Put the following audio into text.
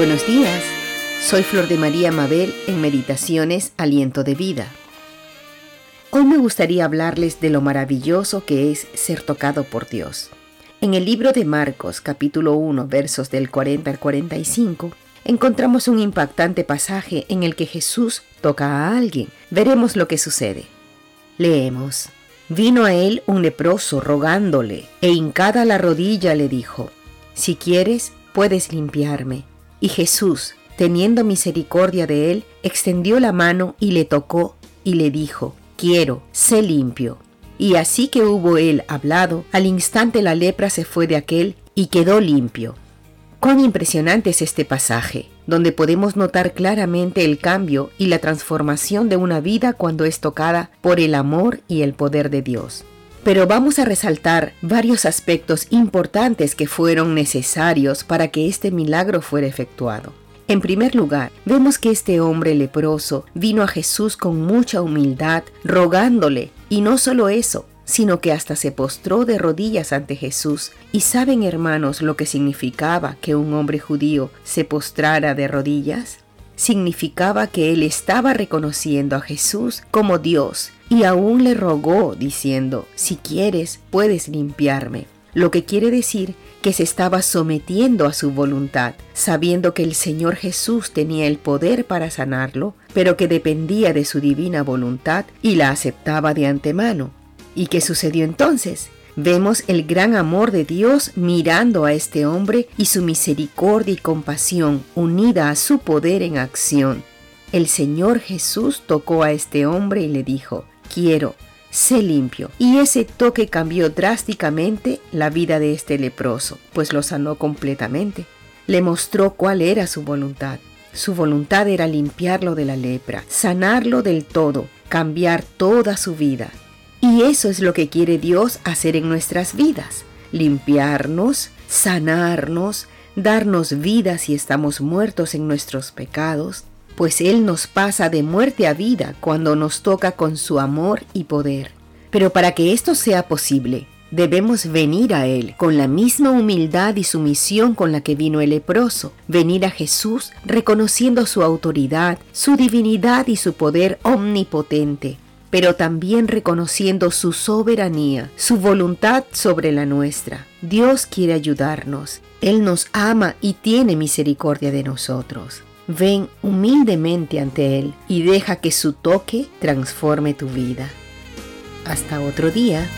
Buenos días, soy Flor de María Mabel en Meditaciones Aliento de Vida. Hoy me gustaría hablarles de lo maravilloso que es ser tocado por Dios. En el libro de Marcos capítulo 1 versos del 40 al 45 encontramos un impactante pasaje en el que Jesús toca a alguien. Veremos lo que sucede. Leemos. Vino a él un leproso rogándole, e hincada la rodilla le dijo, Si quieres, puedes limpiarme. Y Jesús, teniendo misericordia de él, extendió la mano y le tocó, y le dijo, Quiero, sé limpio. Y así que hubo él hablado, al instante la lepra se fue de aquel y quedó limpio. Cuán impresionante es este pasaje, donde podemos notar claramente el cambio y la transformación de una vida cuando es tocada por el amor y el poder de Dios. Pero vamos a resaltar varios aspectos importantes que fueron necesarios para que este milagro fuera efectuado. En primer lugar, vemos que este hombre leproso vino a Jesús con mucha humildad, rogándole, y no solo eso, sino que hasta se postró de rodillas ante Jesús. ¿Y saben, hermanos, lo que significaba que un hombre judío se postrara de rodillas? Significaba que él estaba reconociendo a Jesús como Dios y aún le rogó diciendo, si quieres, puedes limpiarme. Lo que quiere decir que se estaba sometiendo a su voluntad, sabiendo que el Señor Jesús tenía el poder para sanarlo, pero que dependía de su divina voluntad y la aceptaba de antemano. ¿Y qué sucedió entonces? Vemos el gran amor de Dios mirando a este hombre y su misericordia y compasión unida a su poder en acción. El Señor Jesús tocó a este hombre y le dijo, quiero, sé limpio. Y ese toque cambió drásticamente la vida de este leproso, pues lo sanó completamente. Le mostró cuál era su voluntad. Su voluntad era limpiarlo de la lepra, sanarlo del todo, cambiar toda su vida. Y eso es lo que quiere Dios hacer en nuestras vidas, limpiarnos, sanarnos, darnos vida si estamos muertos en nuestros pecados, pues Él nos pasa de muerte a vida cuando nos toca con su amor y poder. Pero para que esto sea posible, debemos venir a Él con la misma humildad y sumisión con la que vino el leproso, venir a Jesús reconociendo su autoridad, su divinidad y su poder omnipotente, pero también reconociendo su soberanía, su voluntad sobre la nuestra. Dios quiere ayudarnos. Él nos ama y tiene misericordia de nosotros. Ven humildemente ante Él y deja que su toque transforme tu vida. Hasta otro día.